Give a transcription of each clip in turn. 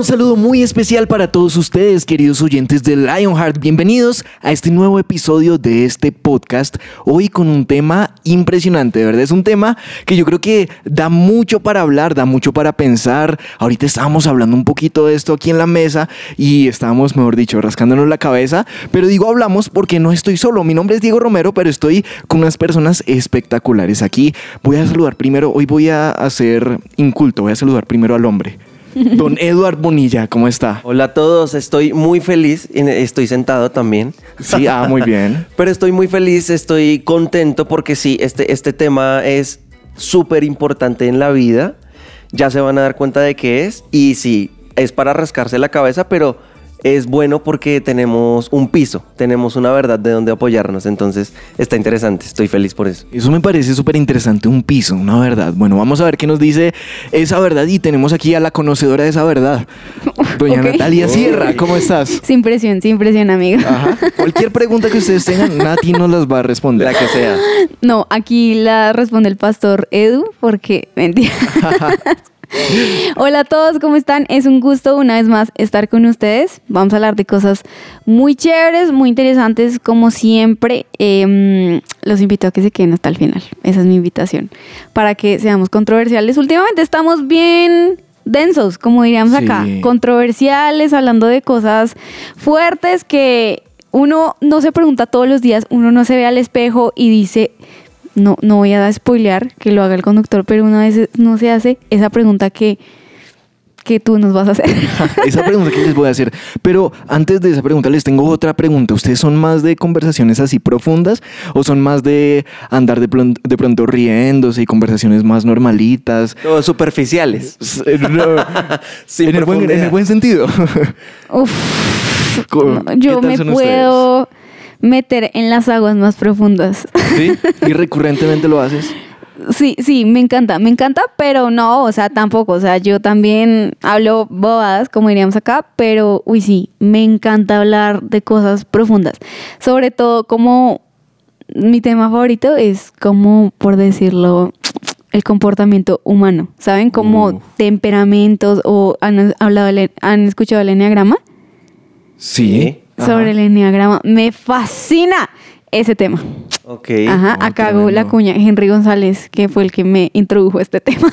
un saludo muy especial para todos ustedes, queridos oyentes de Lionheart. Bienvenidos a este nuevo episodio de este podcast. Hoy con un tema impresionante, de verdad. Es un tema que yo creo que da mucho para hablar, da mucho para pensar. Ahorita estábamos hablando un poquito de esto aquí en la mesa y estábamos, mejor dicho, rascándonos la cabeza. Pero digo hablamos porque no estoy solo. Mi nombre es Diego Romero, pero estoy con unas personas espectaculares aquí. Voy a saludar primero, hoy voy a hacer inculto, voy a saludar primero al hombre. Don Eduard Bonilla, ¿cómo está? Hola a todos, estoy muy feliz, y estoy sentado también. Sí, ah, muy bien. Pero estoy muy feliz, estoy contento porque sí, este, este tema es súper importante en la vida. Ya se van a dar cuenta de qué es. Y sí, es para rascarse la cabeza, pero es bueno porque tenemos un piso, tenemos una verdad de donde apoyarnos. Entonces está interesante, estoy feliz por eso. Eso me parece súper interesante, un piso, una verdad. Bueno, vamos a ver qué nos dice esa verdad y tenemos aquí a la conocedora de esa verdad. Doña. Natalia Sierra, ¿cómo estás? Sin presión, sin presión, amiga. Ajá. Cualquier pregunta que ustedes tengan, Nati nos las va a responder. La que sea. No, aquí la responde el pastor Edu, porque mentira. Hola a todos, ¿cómo están? Es un gusto una vez más estar con ustedes. Vamos a hablar de cosas muy chéveres, muy interesantes, como siempre. Em, los invito a que se queden hasta el final. Esa es mi invitación. Para que seamos controversiales. Últimamente estamos bien densos, como diríamos acá. Controversiales, hablando de cosas fuertes que uno no se pregunta todos los días, uno no se ve al espejo y dice, no, no voy a spoilear que lo haga el conductor, pero una vez no se hace esa pregunta que, que tú nos vas a hacer. Esa pregunta que les voy a hacer. Pero antes de esa pregunta les tengo otra pregunta. ¿Ustedes son más de conversaciones así profundas o son más de andar de, plon- de pronto riéndose y conversaciones más normalitas? Todos superficiales. No, Sin en, el buen, en el profundidad. buen sentido. Uf, Co- no, ¿qué yo me puedo meter en las aguas más profundas. ¿Sí? ¿Y recurrentemente lo haces? Sí, sí, me encanta, me encanta, pero no, o sea, tampoco, o sea, yo también hablo bobadas, como diríamos acá, pero, uy, sí, me encanta hablar de cosas profundas. Sobre todo, como mi tema favorito es como, por decirlo, el comportamiento humano, ¿saben? Como Uh. temperamentos o han hablado, han escuchado el enneagrama. Sí. Sobre el enneagrama, me fascina ese tema. Ok. Ajá, Oh, acá hago la cuña. Henry González, que fue el que me introdujo a este tema.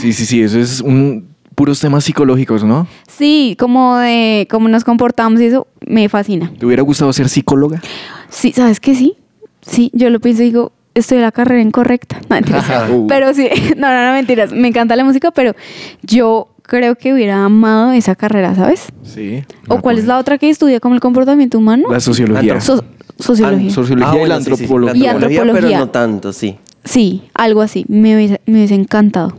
Sí, sí, sí. Eso es un puros temas psicológicos, ¿no? sí, como de cómo nos comportamos y eso me fascina. ¿Te hubiera gustado ser psicóloga? Sí, ¿sabes qué? Sí, sí, yo lo pienso y digo, estoy en la carrera incorrecta. No, mentiras. Pero sí, no, no, no, mentiras. Me encanta la música, pero yo creo que hubiera amado esa carrera, ¿sabes? Sí. ¿O cuál es la otra que estudia como el comportamiento humano? La sociología. So- sociología. Ah, sociología y la bueno, sí, sí, antropología. Y La antropología, pero no tanto, sí. sí, algo así. Me hubiese, me hubiese encantado.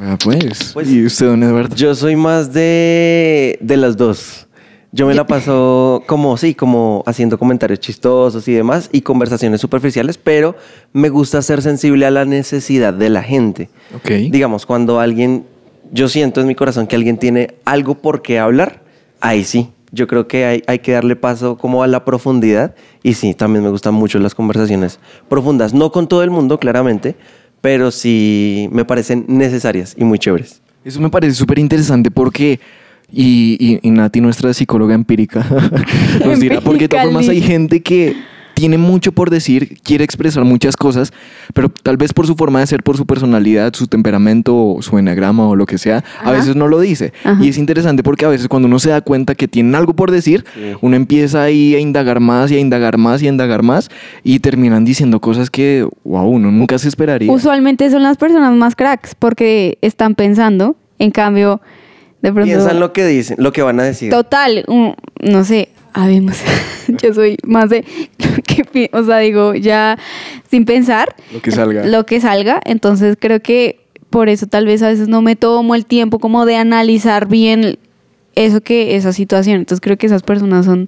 Ah, pues. Pues- ¿Y usted, don Eduardo? Yo soy más de, de las dos. Yo me la paso como, sí, como haciendo comentarios chistosos y demás y conversaciones superficiales, pero me gusta ser sensible a la necesidad de la gente. Ok. Digamos, cuando alguien, yo siento en mi corazón que alguien tiene algo por qué hablar, ahí sí. Yo creo que hay, hay que darle paso como a la profundidad y sí, también me gustan mucho las conversaciones profundas. No con todo el mundo, claramente, pero sí me parecen necesarias y muy chéveres. Eso me parece súper interesante porque, y, y, y Nati, nuestra psicóloga empírica, nos dirá, porque de todas formas hay gente que tiene mucho por decir, quiere expresar muchas cosas, pero tal vez por su forma de ser, por su personalidad, su temperamento, o su enagrama o lo que sea, a veces no lo dice. Ajá. Y es interesante porque a veces cuando uno se da cuenta que tienen algo por decir, Sí. uno empieza ahí a indagar más y a indagar más y a indagar más y terminan diciendo cosas que, wow, uno nunca se esperaría. Usualmente son las personas más cracks porque están pensando, en cambio, de pronto... Piensan lo que dicen, lo que van a decir. Total, un- no sé, habemos. Yo soy más de que o sea, digo, ya sin pensar Lo que salga. lo que salga, entonces creo que por eso tal vez a veces no me tomo el tiempo como de analizar bien eso que esa situación. Entonces creo que esas personas son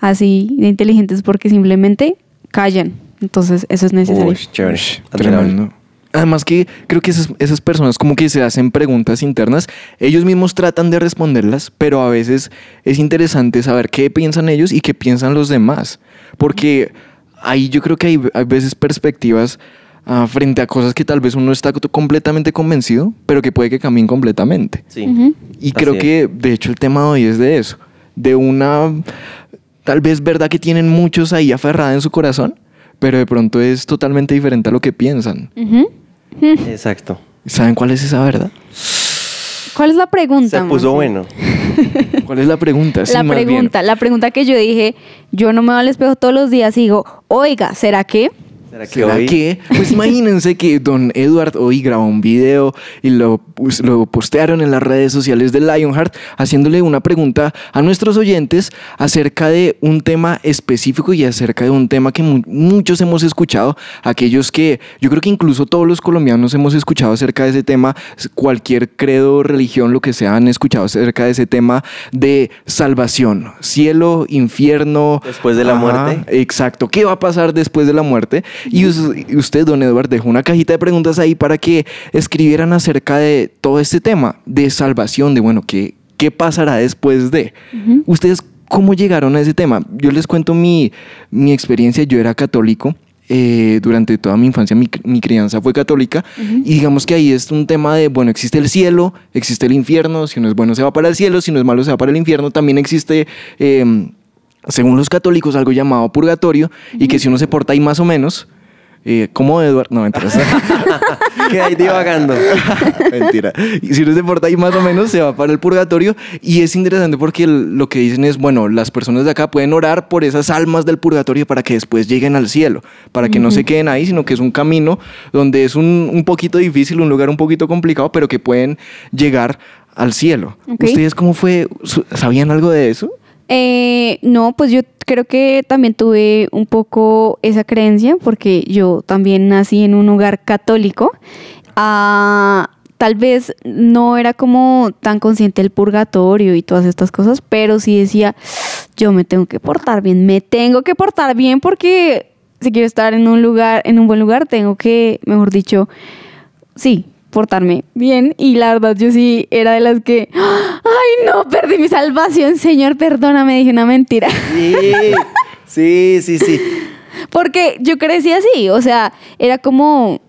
así de inteligentes porque simplemente callan. Entonces eso es necesario. Uy, chévere. Admirable. Tremendo. Además que creo que esas, esas personas como que se hacen preguntas internas, ellos mismos tratan de responderlas, pero a veces es interesante saber qué piensan ellos y qué piensan los demás. Porque ahí yo creo que hay, hay veces perspectivas ah, frente a cosas que tal vez uno está completamente convencido, pero que puede que cambien completamente. Sí. Ujú. Y Así creo es. que, de hecho, el tema de hoy es de eso. De una, tal vez verdad que tienen muchos ahí aferrada en su corazón, pero de pronto es totalmente diferente a lo que piensan. Ujú. Exacto. ¿Saben cuál es esa verdad? ¿Cuál es la pregunta? Se puso Monse? bueno. ¿Cuál es la pregunta? Sí, La pregunta, la pregunta que yo dije, yo no me veo al espejo todos los días y digo, oiga, ¿será que? ¿Será que ¿Será hoy? que? Pues imagínense que don Edward hoy grabó un video y lo, pues, lo postearon en las redes sociales de Lionheart haciéndole una pregunta a nuestros oyentes acerca de un tema específico y acerca de un tema que mu- muchos hemos escuchado, aquellos que yo creo que incluso todos los colombianos hemos escuchado acerca de ese tema, cualquier credo, religión, lo que sea, han escuchado acerca de ese tema de salvación, cielo, infierno. Después de la muerte. Exacto. ¿Qué va a pasar después de la muerte? Y us- y usted, don Edward, dejó una cajita de preguntas ahí para que escribieran acerca de todo este tema de salvación, de bueno, ¿qué, qué pasará después de? ¿Ustedes cómo llegaron a ese tema? Yo les cuento mi, mi experiencia. Yo era católico. eh, durante toda mi infancia mi, mi crianza fue católica y digamos que ahí es un tema de, bueno, existe el cielo, existe el infierno, si uno es bueno se va para el cielo, si no es malo se va para el infierno, también existe... em, según los católicos, algo llamado purgatorio, y que si uno se porta ahí más o menos, eh, como Edward, no, mentira, ¿Qué hay divagando? mentira, y si uno se porta ahí más o menos, se va para el purgatorio, y es interesante porque el- lo que dicen es, bueno, las personas de acá pueden orar por esas almas del purgatorio para que después lleguen al cielo, para que no se queden ahí, sino que es un camino donde es un, un poquito difícil, un lugar un poquito complicado, pero que pueden llegar al cielo. ¿Ustedes cómo fue? ¿Sabían algo de eso? Eh, no, pues yo creo que también tuve un poco esa creencia porque yo también nací en un hogar católico. Ah, tal vez no era como tan consciente del purgatorio y todas estas cosas, pero sí decía, yo me tengo que portar bien, me tengo que portar bien porque si quiero estar en un lugar, en un buen lugar, tengo que, mejor dicho, sí, portarme bien. Y la verdad, yo sí era de las que, ay, no, perdí mi salvación, Señor, perdóname, dije una mentira. Sí, sí, sí, sí. Porque yo crecí así, o sea, era como,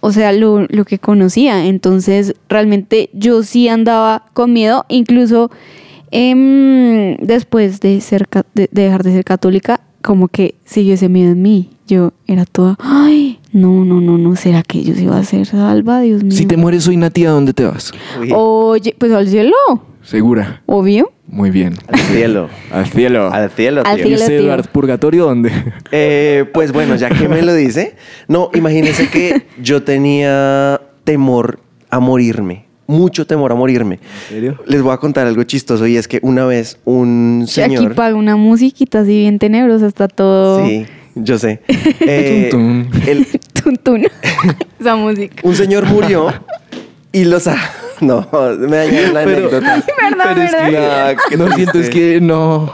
o sea, lo, lo que conocía. Entonces, realmente yo sí andaba con miedo, incluso em, después de, ser, de dejar de ser católica, como que siguió ese miedo en mí. Yo era toda, ay, no, no, no, no, ¿será que yo sí iba a ser salva, Dios mío? Si te mueres hoy, Nati, ¿a dónde te vas? Oye, pues al cielo, Segura. obvio. Muy bien. Al cielo. Al cielo. Al cielo, Al tío. ¿Y cielo. tío. Eduard, purgatorio dónde? Eh, pues bueno, ya que me lo dice, no, imagínense que yo tenía temor a morirme, mucho temor a morirme. ¿En serio? Les voy a contar algo chistoso y es que una vez un Aquí señor... paga una musiquita así bien tenebrosa, está todo Sí, yo sé. Eh, tum. el- tuntún. Esa música. un señor murió y los... a- No, me dañaron la Pero- anécdota. Verdad, Pero es que verdad. Qué no siento, es que no.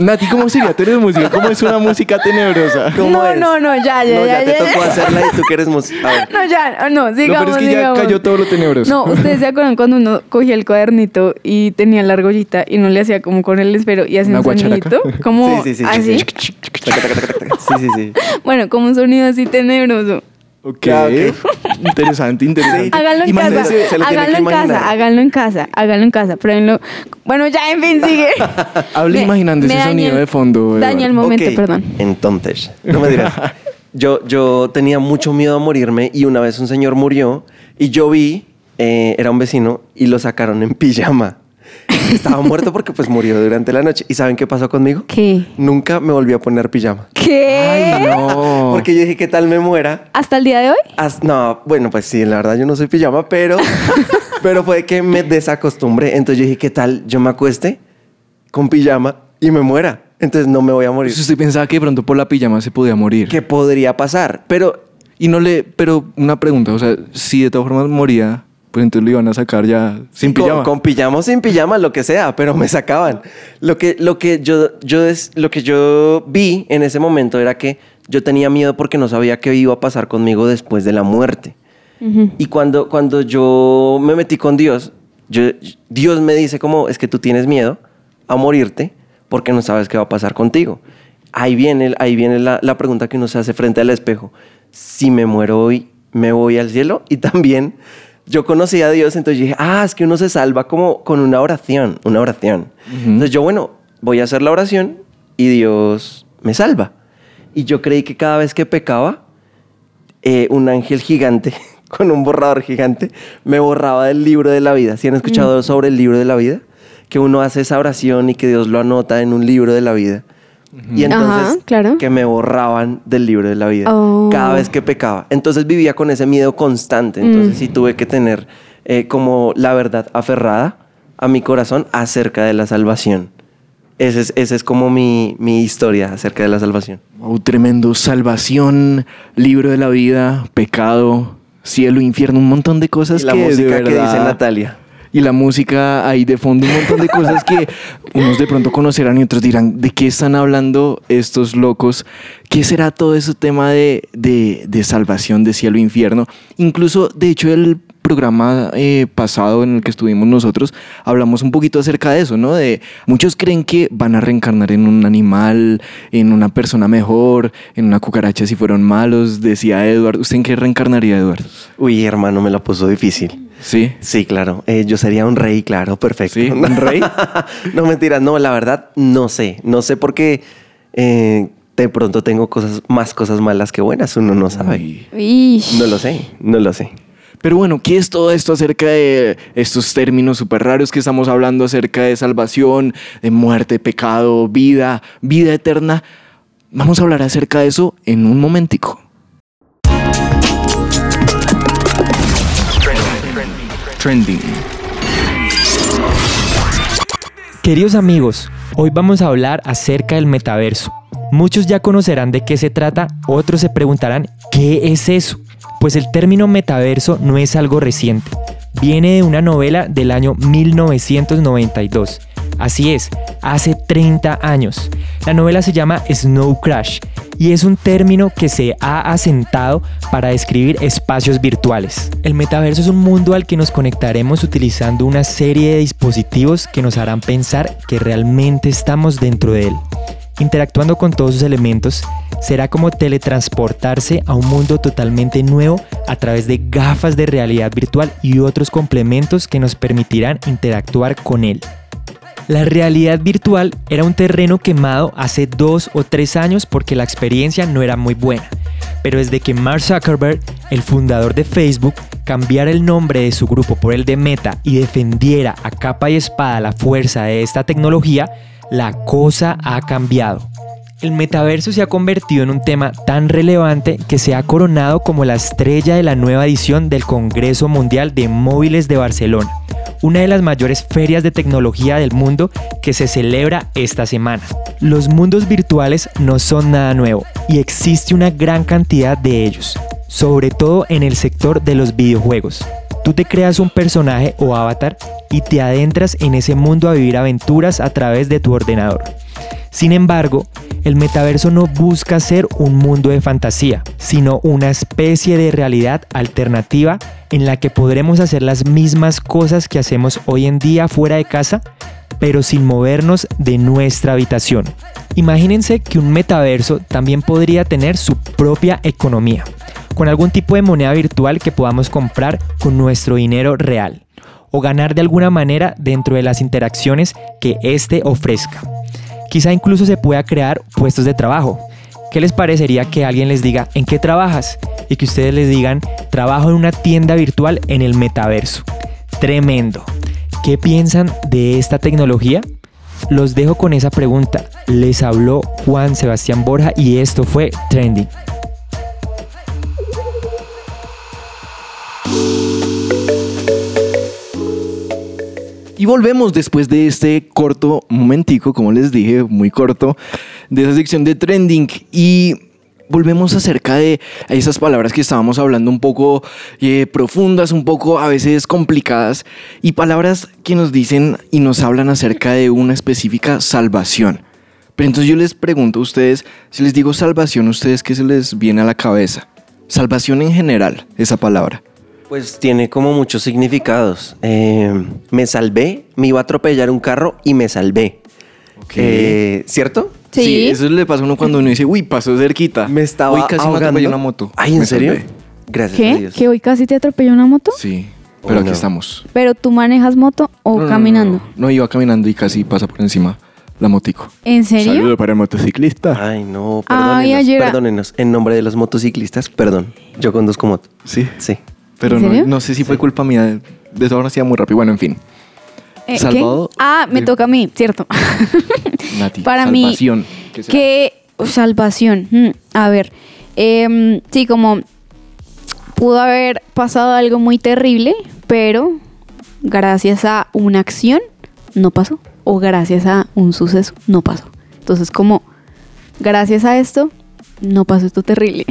Nati, ¿cómo sería? Tú eres música. ¿Cómo es una música tenebrosa? ¿Cómo No, es? no, no, ya, ya, No, ya, ya te ya, tocó ya. hacerla y tú que eres música. No, ya, no, No, sigamos, pero es que ya cayó todo lo tenebroso. No, ustedes se acuerdan cuando uno cogía el cuadernito y tenía la argollita y no le hacía como con el esfero y hacía un guacharaca. sonidito, como Sí, sí, sí, así. sí, Sí, sí, sí. Bueno, como un sonido así tenebroso. Ok. Ah, ok. Interesante, interesante. Háganlo en casa, se tiene háganlo en casa, háganlo en casa, háganlo en casa. Pruébenlo. Bueno, ya, en fin, sigue. Hable Me- imaginando me ese daña sonido el- de fondo. Daña el momento, perdón. Entonces, no me dirás. Yo, yo tenía mucho miedo a morirme y una vez un señor murió y yo vi, eh, era un vecino, y lo sacaron en pijama. Estaba muerto porque pues murió durante la noche. ¿Y saben qué pasó conmigo? ¿Qué? Nunca me volví a poner pijama. ¿Qué? Ay, no. Porque yo dije, ¿qué tal me muera? ¿Hasta el día de hoy? As- no, bueno, pues sí, la verdad yo no soy pijama, pero, pero fue que me desacostumbré. Entonces yo dije, ¿qué tal yo me acueste con pijama y me muera? Entonces no me voy a morir. Pues usted pensaba que de pronto por la pijama se podía morir. ¿Qué podría pasar? Pero Y no le. Pero una pregunta, o sea, si de todas formas moría, pues entonces lo iban a sacar ya sin con, pijama. Con pijama o sin pijama, lo que sea, pero me sacaban. Lo que, lo que, yo, yo, des- lo que yo vi en ese momento era que yo tenía miedo porque no sabía qué iba a pasar conmigo después de la muerte. Y cuando, cuando yo me metí con Dios, yo- Dios me dice como, es que tú tienes miedo a morirte porque no sabes qué va a pasar contigo. Ahí viene, ahí viene la, la pregunta que uno se hace frente al espejo. Si me muero hoy, ¿me voy al cielo? Y también yo conocí a Dios, entonces dije, ah, es que uno se salva como con una oración, una oración. Entonces yo, bueno, voy a hacer la oración y Dios me salva. Y yo creí que cada vez que pecaba, eh, un ángel gigante con un borrador gigante me borraba del libro de la vida. ¿Sí han escuchado sobre el libro de la vida? Que uno hace esa oración y que Dios lo anota en un libro de la vida. Y entonces Ajá, claro. que me borraban del libro de la vida Oh. cada vez que pecaba. Entonces vivía con ese miedo constante. Entonces Mm. sí tuve que tener eh, como la verdad aferrada a mi corazón acerca de la salvación. Esa es, esa es como mi, mi historia acerca de la salvación. Wow, tremendo. Salvación, libro de la vida, pecado, cielo, infierno, un montón de cosas Y la que de música que dice Natalia. Y la música ahí de fondo, un montón de cosas que unos de pronto conocerán y otros dirán, ¿de qué están hablando estos locos? ¿Qué será todo ese tema de, de, de salvación, de cielo e infierno? Incluso, de hecho, el programa eh, pasado en el que estuvimos nosotros, hablamos un poquito acerca de eso, ¿no? De muchos creen que van a reencarnar en un animal, en una persona mejor, en una cucaracha si fueron malos, decía Edward. ¿Usted en qué reencarnaría, Edward? Uy, hermano, me la puso difícil. Sí. Sí, claro. Eh, yo sería un rey, claro, perfecto. Sí, ¿un rey? no, mentiras. No, la verdad, no sé. No sé por qué eh, de pronto tengo cosas, más cosas malas que buenas. Uno no sabe. Uy. No lo sé, no lo sé. Pero bueno, ¿qué es todo esto acerca de estos términos súper raros que estamos hablando acerca de salvación, de muerte, pecado, vida, vida eterna? Vamos a hablar acerca de eso en un momentico. Queridos amigos, hoy vamos a hablar acerca del metaverso. Muchos ya conocerán de qué se trata, otros se preguntarán ¿qué es eso? Pues el término metaverso no es algo reciente. Viene de una novela del año 1992. Así es, hace 30 años. La novela se llama Snow Crash y es un término que se ha asentado para describir espacios virtuales. El metaverso es un mundo al que nos conectaremos utilizando una serie de dispositivos que nos harán pensar que realmente estamos dentro de él. Interactuando con todos sus elementos, será como teletransportarse a un mundo totalmente nuevo a través de gafas de realidad virtual y otros complementos que nos permitirán interactuar con él. La realidad virtual era un terreno quemado hace dos o tres años porque la experiencia no era muy buena. Pero desde que Mark Zuckerberg, el fundador de Facebook, cambiara el nombre de su grupo por el de Meta y defendiera a capa y espada la fuerza de esta tecnología, la cosa ha cambiado. El metaverso se ha convertido en un tema tan relevante que se ha coronado como la estrella de la nueva edición del Congreso Mundial de Móviles de Barcelona, una de las mayores ferias de tecnología del mundo que se celebra esta semana. Los mundos virtuales no son nada nuevo y existe una gran cantidad de ellos, sobre todo en el sector de los videojuegos. Tú te creas un personaje o avatar y te adentras en ese mundo a vivir aventuras a través de tu ordenador. Sin embargo, el metaverso no busca ser un mundo de fantasía, sino una especie de realidad alternativa en la que podremos hacer las mismas cosas que hacemos hoy en día fuera de casa, pero sin movernos de nuestra habitación. Imagínense que un metaverso también podría tener su propia economía, con algún tipo de moneda virtual que podamos comprar con nuestro dinero real, o ganar de alguna manera dentro de las interacciones que éste ofrezca. Quizá incluso se pueda crear puestos de trabajo. ¿Qué les parecería que alguien les diga en qué trabajas? Y que ustedes les digan trabajo en una tienda virtual en el metaverso. Tremendo. ¿Qué piensan de esta tecnología? Los dejo con esa pregunta. Les habló Juan Sebastián Borja y esto fue Trending. Volvemos después de este corto momentico, como les dije, muy corto, de esa sección de trending. Y volvemos acerca de esas palabras que estábamos hablando un poco eh, profundas, un poco a veces complicadas, y palabras que nos dicen y nos hablan acerca de una específica salvación. Pero entonces yo les pregunto a ustedes, si les digo salvación, ¿a ustedes qué se les viene a la cabeza? Salvación en general, esa palabra. Pues tiene como muchos significados. Eh, me salvé, me iba a atropellar un carro y me salvé. Eh, ¿Cierto? Sí. eso le pasa a uno cuando uno dice, uy, pasó cerquita. Me estaba Uy, casi me ahogando. atropelló una moto. Ay, ¿en Me serio? salvé. Gracias a ¿Qué? Dios. ¿Que hoy casi te atropelló una moto? Sí, pero Oh, aquí no. estamos. ¿Pero tú manejas moto o No, no, no, caminando? No, no, iba caminando y casi pasa por encima la motico. ¿En serio? Saludo para el motociclista. Ay, no, Ay, perdónenos, ayer- perdónenos. En nombre de los motociclistas, perdón. Yo conduzco moto. Sí, Sí. Pero ¿En no, serio? no sé si fue culpa mía. De, de formas, iba muy rápido. Bueno, en fin. Eh, ¿qué? Salvado Ah, me de- toca a mí, cierto. Nati, Para mí, salvación. ¿Qué salvación? Mm, a ver, em, sí, como pudo haber pasado algo muy terrible, pero gracias a una acción no pasó. O gracias a un suceso no pasó. Entonces, como gracias a esto no pasó esto terrible.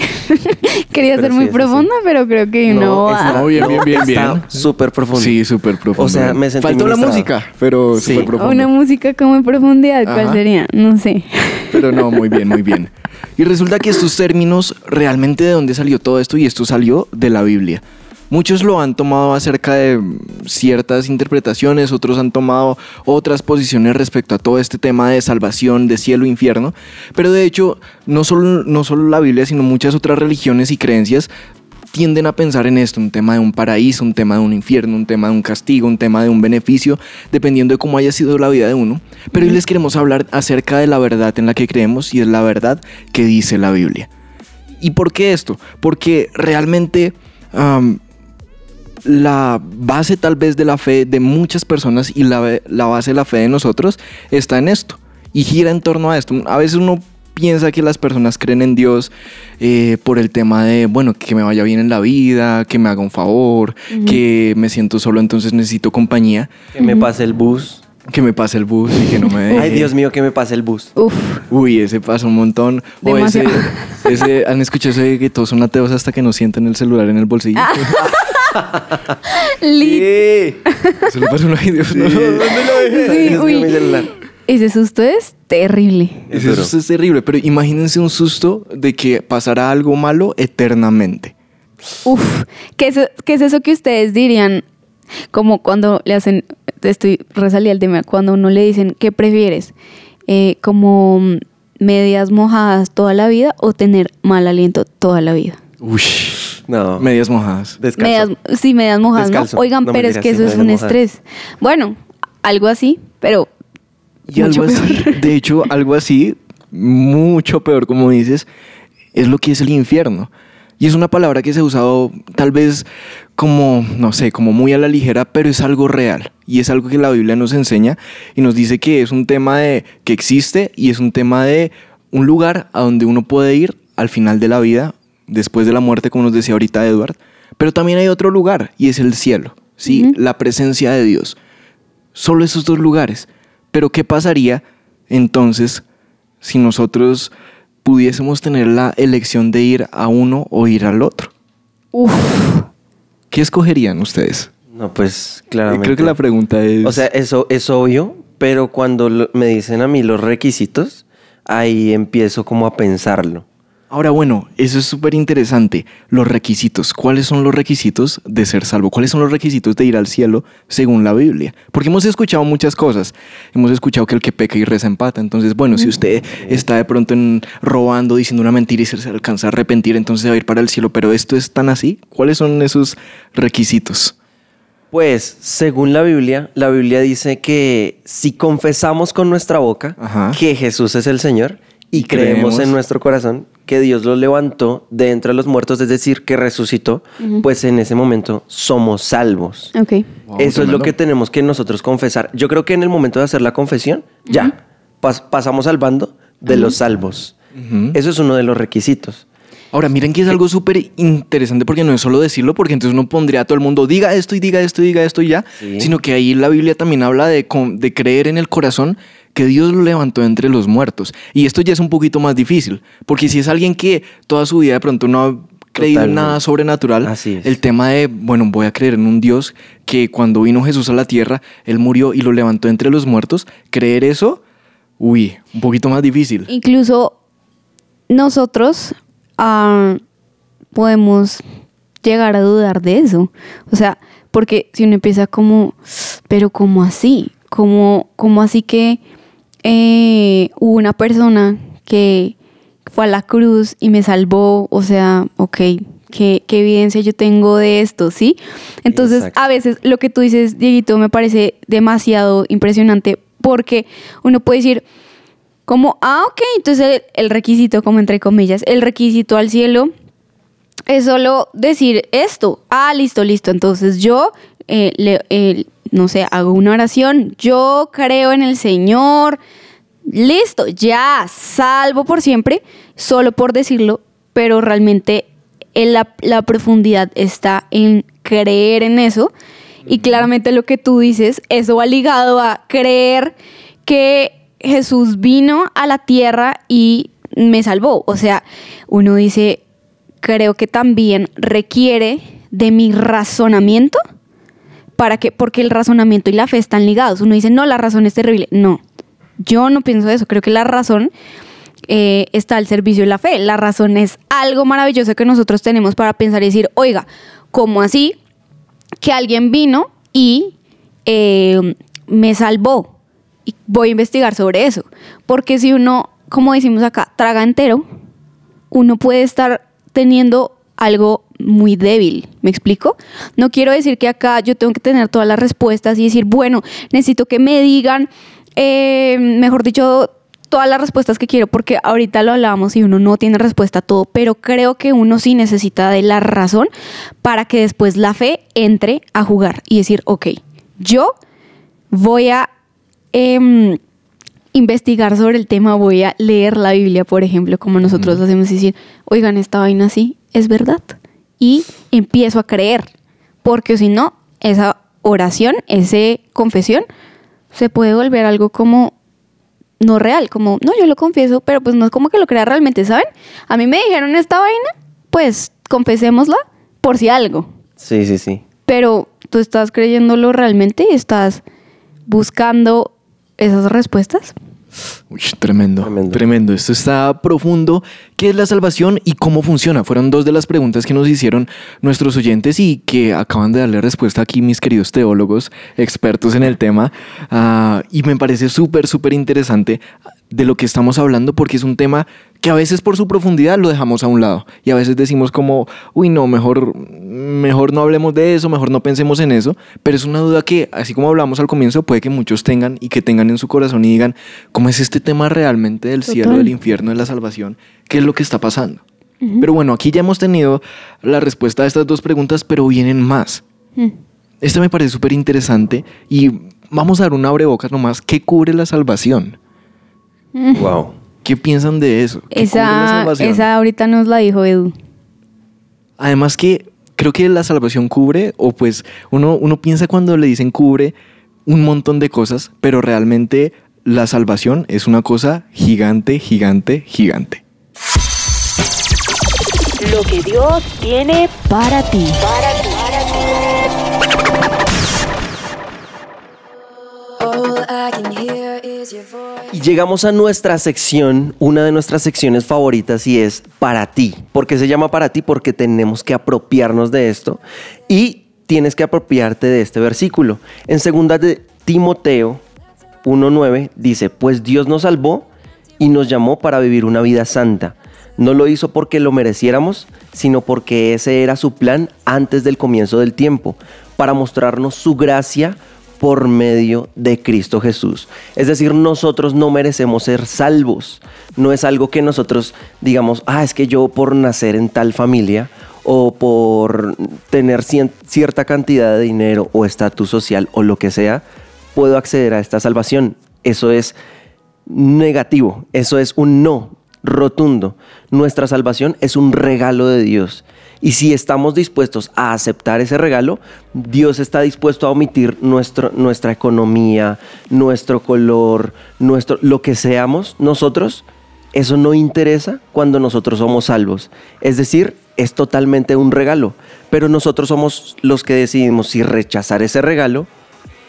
Quería Pero ser sí, muy profunda, pero creo que no. está- No, bien, bien, bien, está bien. Súper profundo. Sí, súper profundo. O sea, me sentí Faltó la música, pero Sí. súper profundo. Una música como en profundidad, ¿cuál Ajá. sería? No sé. Pero no, muy bien, muy bien. Y resulta que estos términos, realmente de dónde salió todo esto, y esto salió de la Biblia. Muchos lo han tomado acerca de ciertas interpretaciones, otros han tomado otras posiciones respecto a todo este tema de salvación, de cielo e infierno. Pero de hecho, no solo, no solo la Biblia, sino muchas otras religiones y creencias tienden a pensar en esto, un tema de un paraíso, un tema de un infierno, un tema de un castigo, un tema de un beneficio, dependiendo de cómo haya sido la vida de uno. Pero hoy les queremos hablar acerca de la verdad en la que creemos y es la verdad que dice la Biblia. ¿Y por qué esto? Porque realmente la base tal vez de la fe de muchas personas y la, la base de la fe de nosotros está en esto y gira en torno a esto. A veces uno piensa que las personas creen en Dios eh, por el tema de, bueno, que me vaya bien en la vida, que me haga un favor, que me siento solo, entonces necesito compañía, Que me pase el bus. que me pase el bus y que no me deje. Ay, Dios mío, que me pase el bus. Uf, Uy, ese pasa un montón. O ese, ese, ¿han escuchado eso de que todos son ateos hasta que no sienten el celular en el bolsillo? lit. Se le pasa uno ay, Dios, no, no, ¿dónde lo dejé? Sí, uy. Ese susto es terrible. Es Ese susto es terrible, pero imagínense un susto de que pasará algo malo eternamente. Uf, ¿qué es, qué es eso que ustedes dirían? Como cuando le hacen, estoy resalí el tema, cuando uno le dicen, ¿qué prefieres? Eh, como mm, medias mojadas toda la vida o tener mal aliento toda la vida. Uy, No. medias mojadas. Descalzo. Medias, sí, medias mojadas, Descalzo. ¿no? Oigan, No, pero es que eso es un mojadas. estrés. Bueno, algo así, pero Y algo mucho así, de hecho, algo así, mucho peor, como dices, es lo que es el infierno. Y es una palabra que se ha usado tal vez como, no sé, como muy a la ligera, pero es algo real. Y es algo que la Biblia nos enseña y nos dice que es un tema de, que existe y es un tema de un lugar a donde uno puede ir al final de la vida, después de la muerte, como nos decía ahorita Edward. Pero también hay otro lugar y es el cielo, ¿sí? La presencia de Dios. Solo esos dos lugares. Pero ¿qué pasaría entonces si nosotros pudiésemos tener la elección de ir a uno o ir al otro? uf, ¿Qué escogerían ustedes? No, pues claramente. Creo que la pregunta es... O sea, eso es obvio, pero cuando lo- me dicen a mí los requisitos, ahí empiezo como a pensarlo. Ahora, bueno, eso es súper interesante. Los requisitos. ¿Cuáles son los requisitos de ser salvo? ¿Cuáles son los requisitos de ir al cielo según la Biblia? Porque hemos escuchado muchas cosas. Hemos escuchado que el que peca y reza empata. Entonces, bueno, si usted está de pronto en- robando, diciendo una mentira y se alcanza a arrepentir, entonces se va a ir para el cielo. Pero esto es tan así. ¿Cuáles son esos requisitos? Pues, según la Biblia, la Biblia dice que si confesamos con nuestra boca Ajá. que Jesús es el Señor y Y creemos, creemos. en nuestro corazón que Dios lo levantó de entre los muertos, es decir, que resucitó, pues en ese momento somos salvos. ok. Wow, Eso es lo que tenemos que nosotros confesar. Yo creo que en el momento de hacer la confesión, ya, pas- pasamos al bando de los salvos. Eso es uno de los requisitos. Ahora, miren que es algo súper interesante porque no es solo decirlo, porque entonces uno pondría a todo el mundo, diga esto y diga esto y diga esto y ya, Sí. sino que ahí la Biblia también habla de, de creer en el corazón que Dios lo levantó entre los muertos. Y esto ya es un poquito más difícil, porque si es alguien que toda su vida de pronto no ha creído en nada sobrenatural, Así es. el tema de, bueno, voy a creer en un Dios que cuando vino Jesús a la tierra, Él murió y lo levantó entre los muertos, creer eso, uy, un poquito más difícil. Incluso nosotros ah, podemos llegar a dudar de eso. O sea, porque si uno empieza como, pero ¿cómo así? ¿Cómo, cómo así que eh, hubo una persona que fue a la cruz y me salvó? O sea, ok, ¿qué, qué evidencia yo tengo de esto? ¿Sí? Entonces, Exacto. a veces lo que tú dices, Dieguito, me parece demasiado impresionante porque uno puede decir, como, ah, ok, entonces el, el requisito, como entre comillas, el requisito al cielo es solo decir esto. Ah, listo, listo. Entonces yo, eh, le- eh, no sé, hago una oración, yo creo en el Señor, listo, ya, salvo por siempre, solo por decirlo, pero realmente en la, la profundidad está en creer en eso. Y claramente lo que tú dices, eso va ligado a creer que Jesús vino a la tierra y me salvó. O sea, uno dice, creo que también requiere de mi razonamiento para que, porque el razonamiento y la fe están ligados. Uno dice, no, la razón es terrible. No, yo no pienso eso. Creo que la razón eh, está al servicio de la fe. La razón es algo maravilloso que nosotros tenemos para pensar y decir, oiga, ¿cómo así que alguien vino y eh, me salvó? Y voy a investigar sobre eso. Porque si uno, como decimos acá, traga entero, uno puede estar teniendo algo muy débil, ¿me explico? No quiero decir que acá yo tengo que tener todas las respuestas y decir, bueno, necesito que me digan, eh, mejor dicho, todas las respuestas que quiero, porque ahorita lo hablábamos y uno no tiene respuesta a todo, pero creo que uno sí necesita de la razón para que después la fe entre a jugar y decir, ok, yo voy a em, investigar sobre el tema, voy a leer la Biblia, por ejemplo, como nosotros lo hacemos, y decir, oigan, esta vaina así es verdad. Y empiezo a creer, porque si no, esa oración, esa confesión, se puede volver algo como no real, como, no, yo lo confieso, pero pues no es como que lo crea realmente, ¿saben? A mí me dijeron esta vaina, pues confesémosla por si algo Sí, sí, sí. pero tú estás creyéndolo realmente y estás buscando esas respuestas. Uy, tremendo, Tremendo. tremendo, Esto está profundo. ¿Qué es la salvación y cómo funciona? Fueron dos de las preguntas que nos hicieron nuestros oyentes y que acaban de darle respuesta aquí mis queridos teólogos, expertos en el tema. Ah, y me parece súper, súper interesante de lo que estamos hablando porque es un tema que a veces por su profundidad lo dejamos a un lado y a veces decimos como, uy no, mejor, mejor no hablemos de eso, mejor no pensemos en eso, pero es una duda que, así como hablamos al comienzo, puede que muchos tengan y que tengan en su corazón y digan, ¿cómo es este tema realmente del cielo, del infierno, de la salvación? ¿Qué es lo que está pasando? Pero bueno, aquí ya hemos tenido la respuesta a estas dos preguntas, pero vienen más. Mm. Esta me parece súper interesante y vamos a dar un abrebocas nomás. ¿Qué cubre la salvación? Wow. ¿Qué piensan de eso? ¿Qué cubre la Esa, salvación? esa ahorita nos la dijo Edu. Además que creo que la salvación cubre, o pues uno, uno piensa cuando le dicen cubre un montón de cosas, pero realmente la salvación es una cosa gigante, gigante, gigante. Lo que Dios tiene Para ti. Y llegamos a nuestra sección, una de nuestras secciones favoritas y es para ti. ¿Por qué se llama para ti? Porque tenemos que apropiarnos de esto y tienes que apropiarte de este versículo. En segunda de Timoteo 1.9 dice, pues Dios nos salvó y nos llamó para vivir una vida santa. No lo hizo porque lo mereciéramos, sino porque ese era su plan antes del comienzo del tiempo, para mostrarnos su gracia por medio de Cristo Jesús. Es decir, nosotros no merecemos ser salvos. No es algo que nosotros digamos, ah, es que yo por nacer en tal familia o por tener cierta cantidad de dinero o estatus social o lo que sea, puedo acceder a esta salvación. Eso es negativo, eso es un no rotundo. Nuestra salvación es un regalo de Dios Y si estamos dispuestos a aceptar ese regalo, Dios está dispuesto a omitir nuestro, nuestra economía, nuestro color, nuestro, lo que seamos nosotros. Eso no interesa cuando nosotros somos salvos. Es decir, es totalmente un regalo. Pero nosotros somos los que decidimos si rechazar ese regalo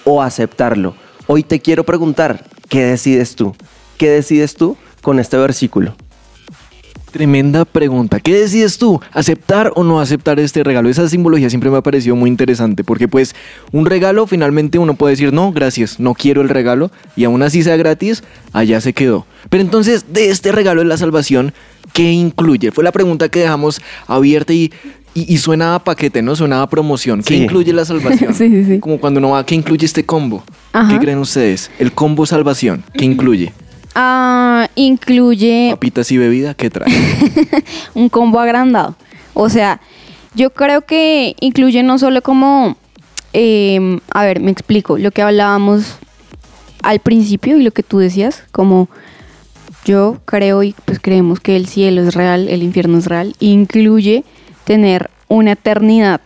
o aceptarlo. Hoy te quiero preguntar, ¿qué decides tú? ¿Qué decides tú con este versículo? Tremenda pregunta. ¿Qué decides tú? ¿Aceptar o no aceptar este regalo? Esa simbología siempre me ha parecido muy interesante porque pues un regalo finalmente uno puede decir no, gracias, no quiero el regalo y aún así sea gratis, allá se quedó. Pero entonces de este regalo de la salvación, ¿qué incluye? Fue la pregunta que dejamos abierta y, y, y suena a paquete, ¿no? Suena a promoción. ¿Qué Sí. incluye la salvación? Sí, sí, sí. Como cuando uno va, ¿qué incluye este combo? Ajá. ¿Qué creen ustedes? El combo salvación, ¿qué incluye? Ah, incluye Papitas y bebida, ¿qué trae? un combo agrandado. O sea, yo creo que incluye no solo como, eh, a ver, me explico, lo que hablábamos al principio y lo que tú decías, como yo creo y pues creemos que el cielo es real, el infierno es real, incluye tener una eternidad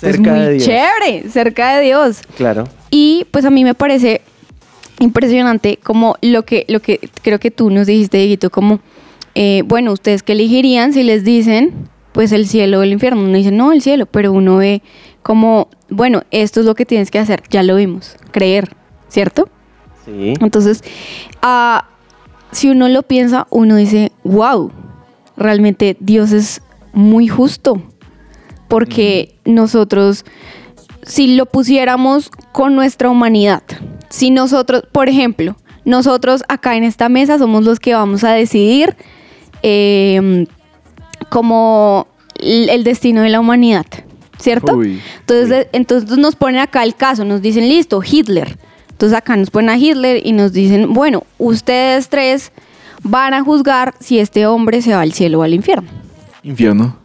pues, Cerca muy de Dios. chévere, cerca de Dios. Claro. Y pues a mí me parece impresionante como lo que, lo que creo que tú nos dijiste, Dieguito, como, eh, bueno, ¿ustedes qué elegirían si les dicen, pues el cielo o el infierno? Uno dice, no, el cielo, pero uno ve como, bueno, esto es lo que tienes que hacer, ya lo vimos, creer, ¿cierto? Sí. Entonces, ah, si uno lo piensa, uno dice, wow, realmente Dios es muy justo, porque nosotros, si lo pusiéramos con nuestra humanidad, si nosotros, por ejemplo, nosotros acá en esta mesa somos los que vamos a decidir eh, como el destino de la humanidad, ¿cierto? Uy, entonces, de- entonces nos ponen acá el caso, nos dicen, listo, Hitler. Entonces acá nos ponen a Hitler y nos dicen, bueno, ustedes tres van a juzgar si este hombre se va al cielo o al infierno. Infierno.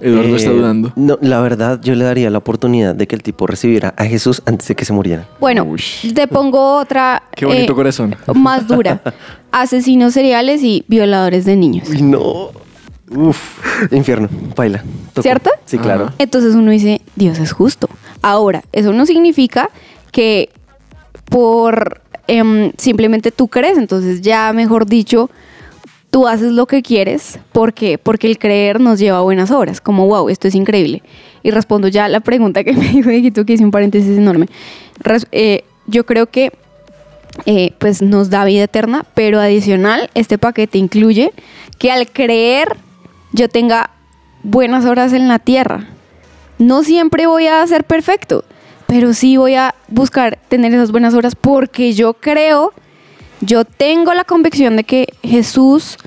Eduardo Eh, está dudando. No, la verdad, yo le daría la oportunidad de que el tipo recibiera a Jesús antes de que se muriera. Bueno, Uy. te pongo otra Qué bonito eh, corazón. más dura. Asesinos seriales y violadores de niños. Uy, no. Uf. Infierno, baila. Tocó. ¿Cierto? Sí, claro. Entonces uno dice, Dios es justo. Ahora, eso no significa que por em, simplemente tú crees, entonces ya mejor dicho, tú haces lo que quieres. ¿Por qué? Porque el creer nos lleva a buenas obras, como wow, esto es increíble. Y respondo ya a la pregunta que me dijo Dieguito, que hice un paréntesis enorme. Eh, yo creo que eh, pues nos da vida eterna, pero adicional, este paquete incluye que al creer yo tenga buenas obras en la tierra. No siempre voy a ser perfecto, pero sí voy a buscar tener esas buenas obras porque yo creo, yo tengo la convicción de que Jesús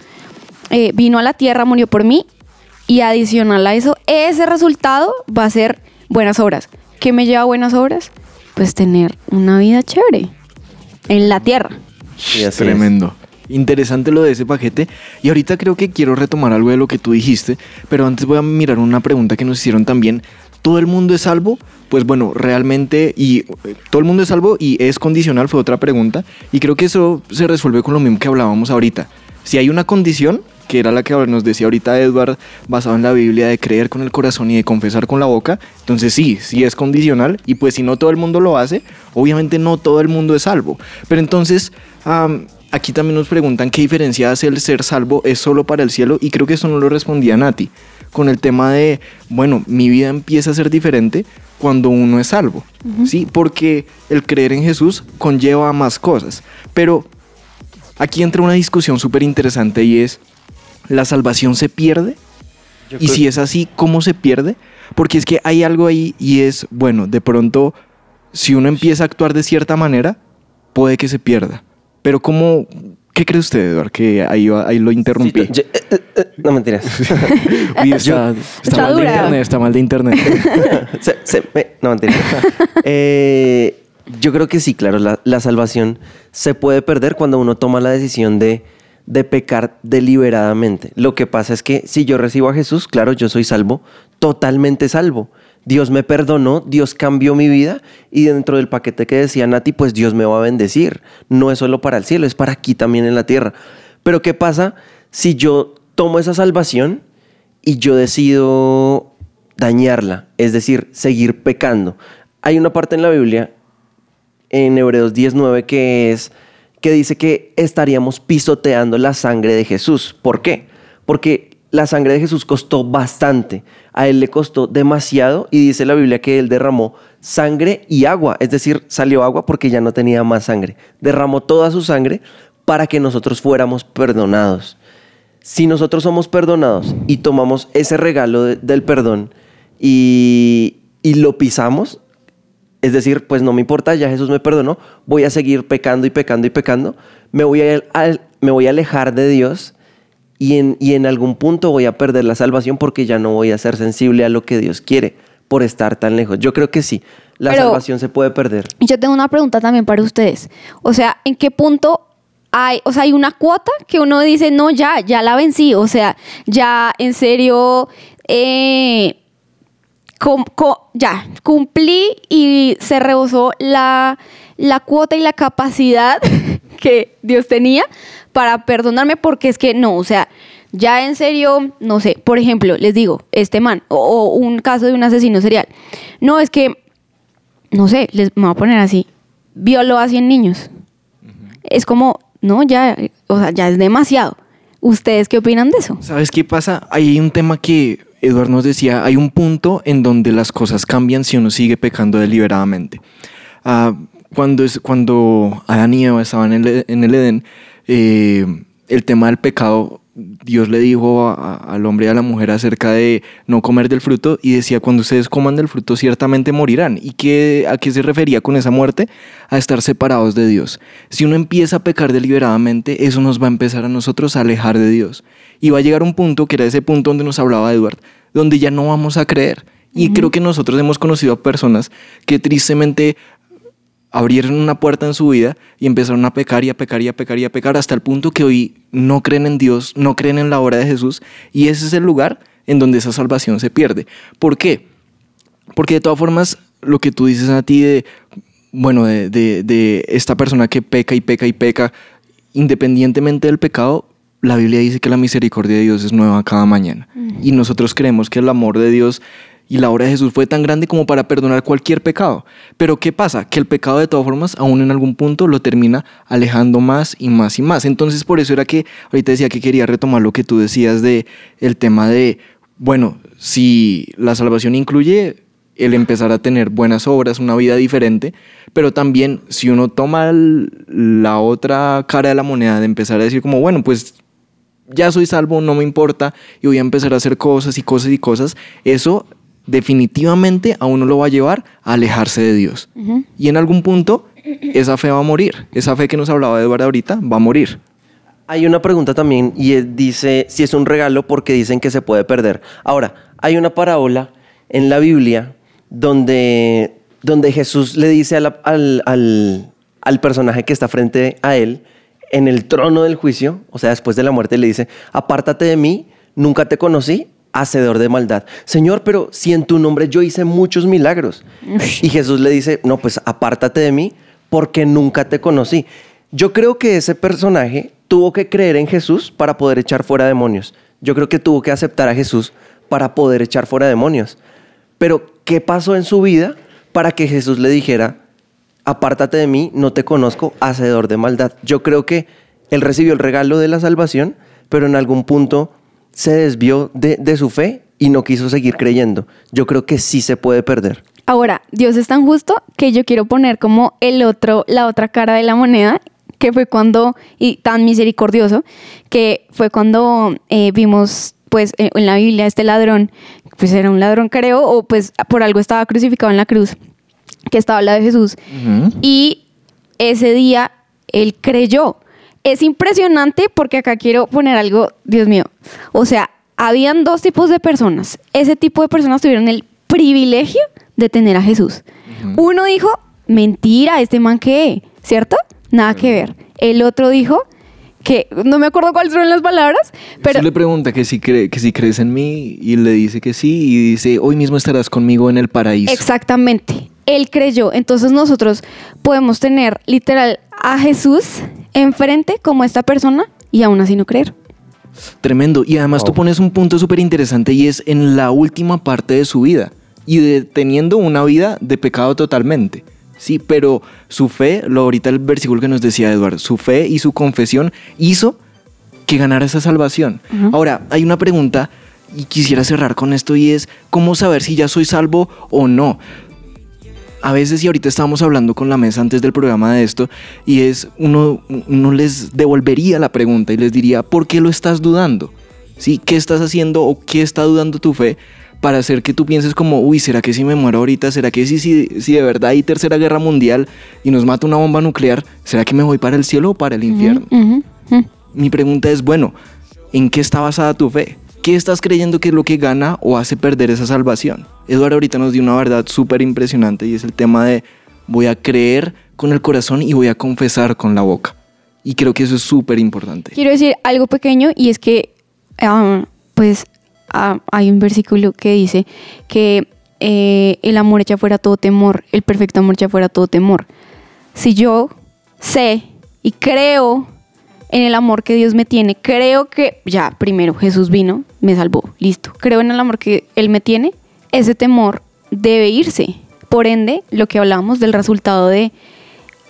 eh, vino a la tierra, murió por mí y adicional a eso, ese resultado va a ser buenas obras. ¿Qué me lleva a buenas obras? Pues tener una vida chévere en la tierra. Sí, así es. Tremendo. Interesante lo de ese paquete. Y ahorita creo que quiero retomar algo de lo que tú dijiste, pero antes voy a mirar una pregunta que nos hicieron también. ¿Todo el mundo es salvo? Pues bueno, realmente, y eh, todo el mundo es salvo y es condicional, fue otra pregunta. Y creo que eso se resuelve con lo mismo que hablábamos ahorita. Si hay una condición, que era la que nos decía ahorita Edward, basado en la Biblia, de creer con el corazón y de confesar con la boca, entonces sí, sí es condicional. Y pues si no todo el mundo lo hace, obviamente no todo el mundo es salvo. Pero entonces, aquí también nos preguntan qué diferencia hace el ser salvo, es solo para el cielo. Y creo que eso no lo respondía Nati, con el tema de, bueno, mi vida empieza a ser diferente cuando uno es salvo. Sí, porque el creer en Jesús conlleva más cosas. Pero aquí entra una discusión súper interesante y es, ¿la salvación se pierde? Yo Y creo- si es así, ¿cómo se pierde? Porque es que hay algo ahí y es, bueno, de pronto, si uno empieza a actuar de cierta manera, puede que se pierda. Pero ¿cómo, qué cree usted, Eduardo? Que ahí, va- ahí lo interrumpí. Sí, yo- eh, eh, eh, no mentiras. Uy, está, está Está mal de internet, está mal de internet. Se- se- me- no, mentira. Eh, yo creo que sí, claro, la, la salvación se puede perder cuando uno toma la decisión de, de pecar deliberadamente. Lo que pasa es que si yo recibo a Jesús, claro, yo soy salvo, totalmente salvo. Dios me perdonó, Dios cambió mi vida y dentro del paquete que decía Nati, pues Dios me va a bendecir. No es solo para el cielo, es para aquí también en la tierra. Pero ¿qué pasa si yo tomo esa salvación y yo decido dañarla, es decir, seguir pecando. Hay una parte en la Biblia, en Hebreos 19, que es que dice que estaríamos pisoteando la sangre de Jesús. ¿Por qué? Porque la sangre de Jesús costó bastante. A él le costó demasiado y dice la Biblia que él derramó sangre y agua, es decir, salió agua porque ya no tenía más sangre. Derramó toda su sangre para que nosotros fuéramos perdonados. Si nosotros somos perdonados y tomamos ese regalo de- del perdón y, y lo pisamos, es decir, pues no me importa, ya Jesús me perdonó, voy a seguir pecando y pecando y pecando, me voy a, me voy a alejar de Dios y en, y en algún punto voy a perder la salvación porque ya no voy a ser sensible a lo que Dios quiere por estar tan lejos. Yo creo que sí, la Pero- salvación se puede perder. Y Yo tengo una pregunta también para ustedes. O sea, ¿en qué punto hay, o sea, hay una cuota que uno dice, no, ya, ya la vencí? O sea, ya en serio, eh, com- ya, cumplí y se rebosó la, la cuota y la capacidad que Dios tenía para perdonarme porque es que no, o sea, ya en serio, no sé, por ejemplo, les digo, este man, o, o un caso de un asesino serial. No, es que no sé, les me voy a poner así, violó a 100 niños. Es como, no, ya, o sea, ya es demasiado. ¿Ustedes qué opinan de eso? ¿Sabes qué pasa? Hay un tema que Eduardo nos decía, hay un punto en donde las cosas cambian si uno sigue pecando deliberadamente. Ah, cuando, es, cuando Adán y Eva estaban en el, en el Edén, eh, el tema del pecado, Dios le dijo a- a- al hombre y a la mujer acerca de no comer del fruto y decía, cuando ustedes coman del fruto ciertamente morirán. ¿Y qué, a qué se refería con esa muerte? A estar separados de Dios. Si uno empieza a pecar deliberadamente, eso nos va a empezar a nosotros a alejar de Dios. Y va a llegar un punto, que era ese punto donde nos hablaba Edward, donde ya no vamos a creer. Y creo que nosotros hemos conocido a personas que tristemente abrieron una puerta en su vida y empezaron a pecar y a pecar y a pecar y a pecar hasta el punto que hoy no creen en Dios, no creen en la obra de Jesús y ese es el lugar en donde esa salvación se pierde. ¿Por qué? Porque de todas formas lo que tú dices a ti de, bueno, de, de- de esta persona que peca y peca y peca, independientemente del pecado, la Biblia dice que la misericordia de Dios es nueva cada mañana. Y nosotros creemos que el amor de Dios y la obra de Jesús fue tan grande como para perdonar cualquier pecado. Pero ¿qué pasa? Que el pecado de todas formas, aún en algún punto, lo termina alejando más y más y más. Entonces por eso era que ahorita decía que quería retomar lo que tú decías de el tema de, bueno, si la salvación incluye el empezar a tener buenas obras, una vida diferente, pero también si uno toma el- la otra cara de la moneda de empezar a decir como, bueno, pues ya soy salvo, no me importa, y voy a empezar a hacer cosas y cosas y cosas, eso definitivamente a uno lo va a llevar a alejarse de Dios. Y en algún punto esa fe va a morir, esa fe que nos hablaba Eduardo ahorita va a morir. Hay una pregunta también y dice si es un regalo porque dicen que se puede perder. Ahora, hay una parábola en la Biblia donde, donde Jesús le dice a la- al, al- al personaje que está frente a él en el trono del juicio, o sea, después de la muerte, le dice, apártate de mí, nunca te conocí, hacedor de maldad. Señor, pero si en tu nombre yo hice muchos milagros. Y Jesús le dice, no, pues apártate de mí porque nunca te conocí. Yo creo que ese personaje tuvo que creer en Jesús para poder echar fuera demonios. Yo creo que tuvo que aceptar a Jesús para poder echar fuera demonios. Pero, ¿qué pasó en su vida para que Jesús le dijera, apártate de mí, no te conozco, hacedor de maldad? Yo creo que él recibió el regalo de la salvación, pero en algún punto se desvió de, de su fe y no quiso seguir creyendo. Yo creo que sí se puede perder. Ahora, Dios es tan justo que yo quiero poner como el otro, la otra cara de la moneda, que fue cuando, y tan misericordioso, que fue cuando eh, vimos, pues, eh, en la Biblia este ladrón, pues era un ladrón creo, o pues por algo estaba crucificado en la cruz, que estaba al lado de Jesús. Y ese día él creyó. Es impresionante porque acá quiero poner algo, Dios mío. O sea, habían dos tipos de personas. Ese tipo de personas tuvieron el privilegio de tener a Jesús. Uno dijo, mentira, este man qué, ¿cierto? Nada que ver. El otro dijo que, no me acuerdo cuáles fueron las palabras, pero le pregunta que si, cree, que si crees en mí y le dice que sí y dice, hoy mismo estarás conmigo en el paraíso. Exactamente. Él creyó. Entonces nosotros podemos tener literal a Jesús enfrente como esta persona y aún así no creer. Tremendo. Y además tú pones un punto súper interesante y es en la última parte de su vida y de, teniendo una vida de pecado totalmente. Sí, pero su fe, lo ahorita el versículo que nos decía Eduardo, su fe y su confesión hizo que ganara esa salvación. Ahora, hay una pregunta y quisiera cerrar con esto y es, ¿cómo saber si ya soy salvo o no? A veces, y ahorita estábamos hablando con la mesa antes del programa de esto, y es, uno, uno les devolvería la pregunta y les diría, ¿por qué lo estás dudando? ¿Sí? ¿Qué estás haciendo o qué está dudando tu fe para hacer que tú pienses como, uy, ¿será que si me muero ahorita? ¿Será que si, si, si de verdad hay tercera guerra mundial y nos mata una bomba nuclear, ¿será que me voy para el cielo o para el infierno? Mi pregunta es, bueno, ¿en qué está basada tu fe? ¿Qué estás creyendo que es lo que gana o hace perder esa salvación? Eduardo ahorita nos dio una verdad súper impresionante y es el tema de voy a creer con el corazón y voy a confesar con la boca. Y creo que eso es súper importante. Quiero decir algo pequeño y es que, ah, pues, ah, hay un versículo que dice que eh, el amor echa fuera todo temor, el perfecto amor echa fuera todo temor. Si yo sé y creo en el amor que Dios me tiene, creo que ya, primero Jesús vino, me salvó, listo. Creo en el amor que Él me tiene, ese temor debe irse. Por ende, lo que hablábamos del resultado de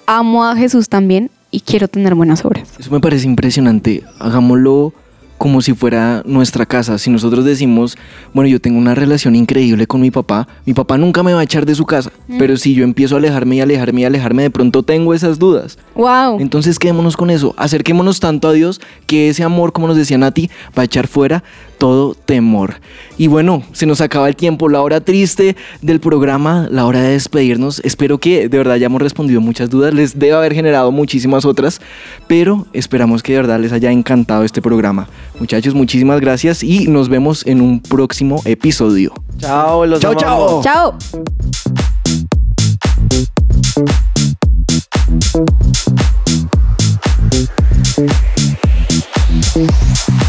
amo a Jesús también y quiero tener buenas obras. Eso me parece impresionante. Hagámoslo como si fuera nuestra casa. Si nosotros decimos, bueno, yo tengo una relación increíble con mi papá, mi papá nunca me va a echar de su casa. Pero si yo empiezo a alejarme y alejarme y alejarme, de pronto tengo esas dudas. Wow. Entonces quedémonos con eso, acerquémonos tanto a Dios que ese amor, como nos decía Nati, va a echar fuera todo temor. Y bueno, se nos acaba el tiempo, la hora triste del programa, la hora de despedirnos. Espero que de verdad hayamos respondido muchas dudas, les debe haber generado muchísimas otras, pero esperamos que de verdad les haya encantado este programa. Muchachos, muchísimas gracias y nos vemos en un próximo episodio. Chao, los Chao, amamos. chao. Chao.